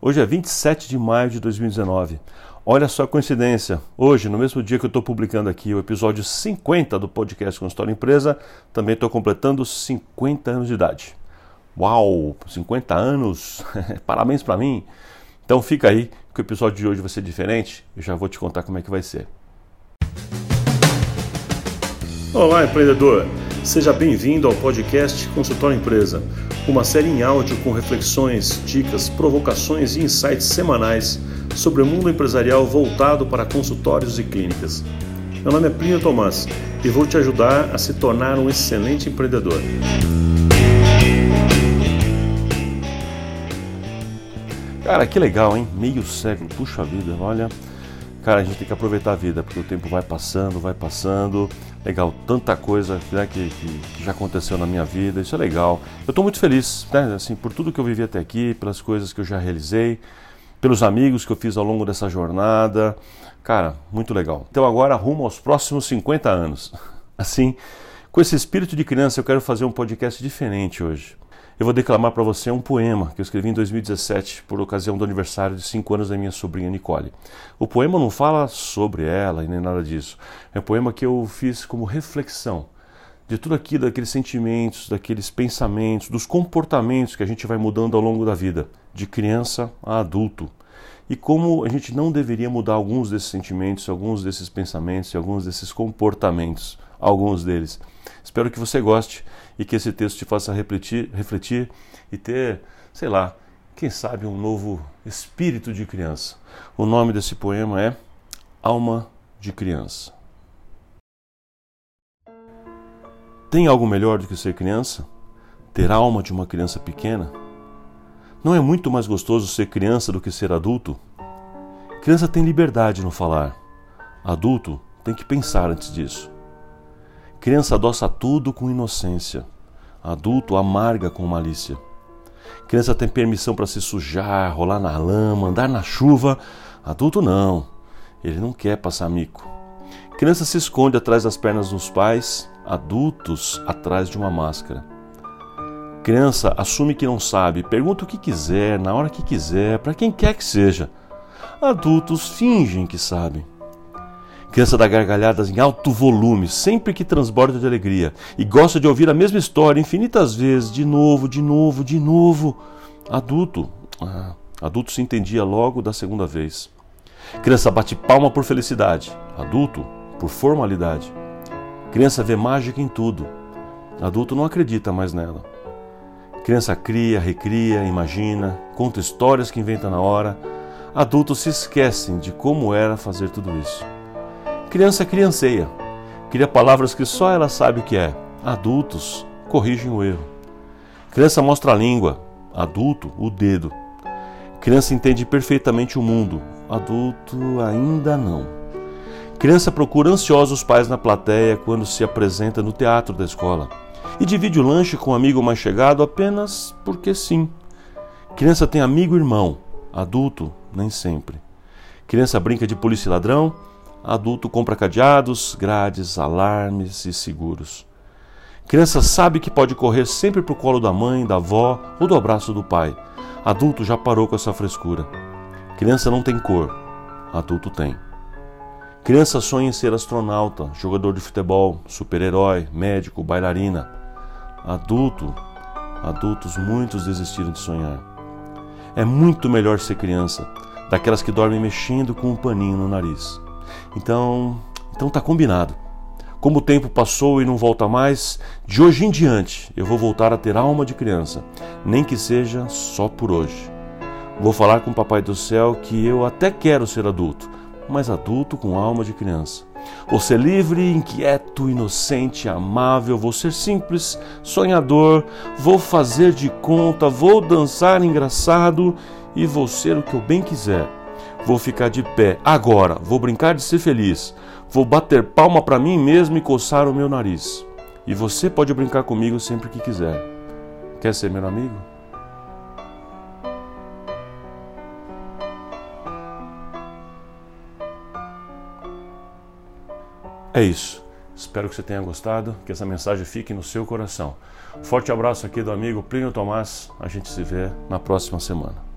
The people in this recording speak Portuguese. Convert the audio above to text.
Hoje é 27 de maio de 2019. Olha só a coincidência. Hoje, no mesmo dia que eu estou publicando aqui o episódio 50 do podcast Consultório Empresa, também estou completando 50 anos de idade. Uau, 50 anos! Parabéns para mim! Então fica aí que o episódio de hoje vai ser diferente. Eu já vou te contar como é que vai ser. Olá, empreendedor! Seja bem-vindo ao podcast Consultório Empresa, uma série em áudio com reflexões, dicas, provocações e insights semanais sobre o mundo empresarial voltado para consultórios e clínicas. Meu nome é Plínio Tomás e vou te ajudar a se tornar um excelente empreendedor. Cara, que legal, hein? Meio século, puxa vida, olha. Cara, a gente tem que aproveitar a vida, porque o tempo vai passando, vai passando. Legal, tanta coisa né, que, que, já aconteceu na minha vida, isso é legal. Eu estou muito feliz, né, assim, por tudo que eu vivi até aqui, pelas coisas que eu já realizei, pelos amigos que eu fiz ao longo dessa jornada. Cara, muito legal. Então agora rumo aos próximos 50 anos. Assim, com esse espírito de criança, eu quero fazer um podcast diferente hoje eu vou declamar para você um poema que eu escrevi em 2017 por ocasião do aniversário de 5 anos da minha sobrinha Nicole. O poema não fala sobre ela e nem nada disso. É um poema que eu fiz como reflexão de tudo aquilo, daqueles sentimentos, daqueles pensamentos, dos comportamentos que a gente vai mudando ao longo da vida, de criança a adulto. E como a gente não deveria mudar alguns desses sentimentos, alguns desses pensamentos e alguns desses comportamentos, alguns deles. Espero que você goste e que esse texto te faça refletir, refletir e ter, sei lá, quem sabe um novo espírito de criança. O nome desse poema é Alma de Criança. Tem algo melhor do que ser criança? Ter alma de uma criança pequena? Não é muito mais gostoso ser criança do que ser adulto? Criança tem liberdade no falar. Adulto tem que pensar antes disso. Criança adoça tudo com inocência. Adulto amarga com malícia. Criança tem permissão para se sujar, rolar na lama, andar na chuva. Adulto não. Ele não quer passar mico. Criança se esconde atrás das pernas dos pais, adultos atrás de uma máscara. Criança assume que não sabe, pergunta o que quiser, na hora que quiser, para quem quer que seja. Adultos fingem que sabem. Criança dá gargalhadas em alto volume, sempre que transborda de alegria, e gosta de ouvir a mesma história infinitas vezes, de novo, de novo, de novo. Adulto, ah, adulto se entendia logo da segunda vez. Criança bate palma por felicidade, adulto por formalidade. Criança vê mágica em tudo, adulto não acredita mais nela. Criança cria, recria, imagina, conta histórias que inventa na hora. Adultos se esquecem de como era fazer tudo isso. Criança crianceia, cria palavras que só ela sabe o que é. Adultos corrigem o erro. Criança mostra a língua, adulto o dedo. Criança entende perfeitamente o mundo, adulto ainda não. Criança procura ansiosos pais na plateia quando se apresenta no teatro da escola e divide o lanche com um amigo mais chegado apenas porque sim. Criança tem amigo e irmão, adulto nem sempre. Criança brinca de polícia e ladrão, Adulto compra cadeados, grades, alarmes e seguros. Criança sabe que pode correr sempre para o colo da mãe, da avó ou do abraço do pai. Adulto já parou com essa frescura. Criança não tem cor, adulto tem. Criança sonha em ser astronauta, jogador de futebol, super-herói, médico, bailarina. Adulto, adultos muitos desistiram de sonhar. É muito melhor ser criança, daquelas que dormem mexendo com um paninho no nariz. Então, então tá combinado. Como o tempo passou e não volta mais, de hoje em diante eu vou voltar a ter alma de criança, nem que seja só por hoje. Vou falar com o Papai do Céu que eu até quero ser adulto, mas adulto com alma de criança. Vou ser livre, inquieto, inocente, amável, vou ser simples, sonhador, vou fazer de conta, vou dançar engraçado e vou ser o que eu bem quiser Vou ficar de pé agora, vou brincar de ser feliz. Vou bater palma para mim mesmo e coçar o meu nariz. E você pode brincar comigo sempre que quiser. Quer ser meu amigo? É isso. Espero que você tenha gostado, que essa mensagem fique no seu coração. Forte abraço aqui do amigo Plínio Tomás. A gente se vê na próxima semana.